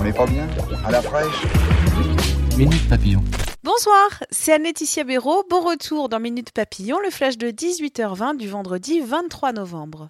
On est pas bien À la fraîche Minute Papillon. Bonsoir, c'est Anne-Laetitia Béraud. Bon retour dans Minute Papillon, le flash de 18h20 du vendredi 23 novembre.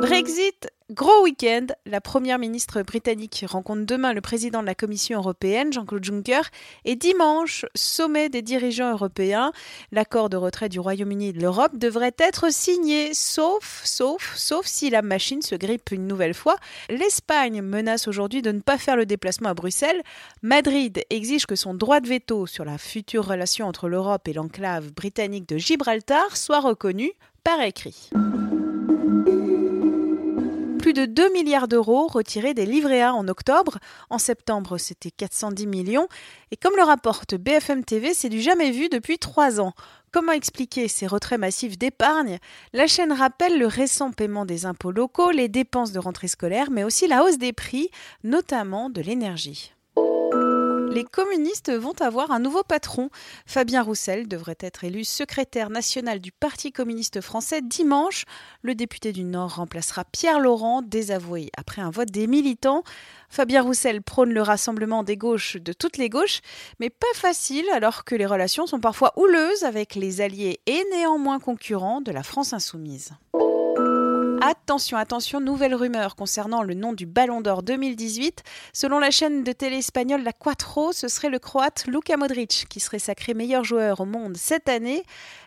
Brexit, gros week-end. La première ministre britannique rencontre demain le président de la Commission européenne, Jean-Claude Juncker, et dimanche, sommet des dirigeants européens. L'accord de retrait du Royaume-Uni de l'Europe devrait être signé, sauf, sauf, sauf si la machine se grippe une nouvelle fois. L'Espagne menace aujourd'hui de ne pas faire le déplacement à Bruxelles. Madrid exige que son droit de veto sur la future relation entre l'Europe et l'enclave britannique de Gibraltar soit reconnu par écrit de 2 milliards d'euros retirés des livrets A en octobre. En septembre, c'était 410 millions. Et comme le rapporte BFM TV, c'est du jamais vu depuis trois ans. Comment expliquer ces retraits massifs d'épargne? La chaîne rappelle le récent paiement des impôts locaux, les dépenses de rentrée scolaire, mais aussi la hausse des prix, notamment de l'énergie les communistes vont avoir un nouveau patron. Fabien Roussel devrait être élu secrétaire national du Parti communiste français dimanche. Le député du Nord remplacera Pierre Laurent, désavoué après un vote des militants. Fabien Roussel prône le rassemblement des gauches de toutes les gauches, mais pas facile alors que les relations sont parfois houleuses avec les alliés et néanmoins concurrents de la France insoumise. Attention, attention, nouvelle rumeur concernant le nom du Ballon d'Or 2018. Selon la chaîne de télé espagnole La Quattro, ce serait le croate Luka Modric qui serait sacré meilleur joueur au monde cette année.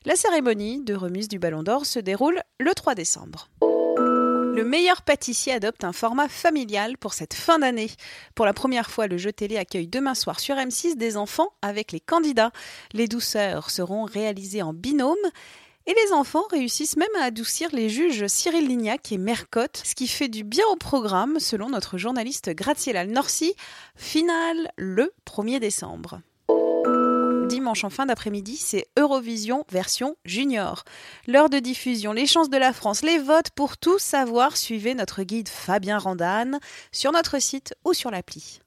La cérémonie de remise du Ballon d'Or se déroule le 3 décembre. Le meilleur pâtissier adopte un format familial pour cette fin d'année. Pour la première fois, le jeu télé accueille demain soir sur M6 des enfants avec les candidats. Les douceurs seront réalisées en binôme et les enfants réussissent même à adoucir les juges Cyril Lignac et Mercotte, ce qui fait du bien au programme, selon notre journaliste Graziella Norcy. Finale le 1er décembre. Dimanche en fin d'après-midi, c'est Eurovision version junior. L'heure de diffusion, les chances de la France, les votes pour tout savoir, suivez notre guide Fabien Randane sur notre site ou sur l'appli.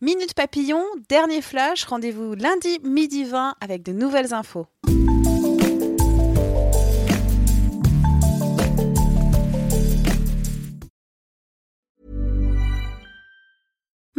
Minute Papillon, dernier flash, rendez-vous lundi midi 20 avec de nouvelles infos.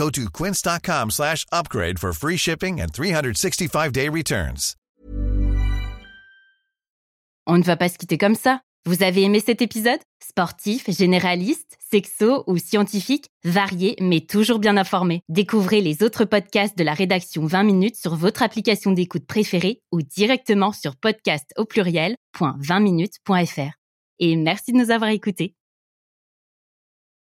Go to quince.com slash upgrade for free shipping and 365-day returns. On ne va pas se quitter comme ça. Vous avez aimé cet épisode? Sportif, généraliste, sexo ou scientifique, varié mais toujours bien informé. Découvrez les autres podcasts de la rédaction 20 minutes sur votre application d'écoute préférée ou directement sur podcast au pluriel.20minutes.fr. Et merci de nous avoir écoutés.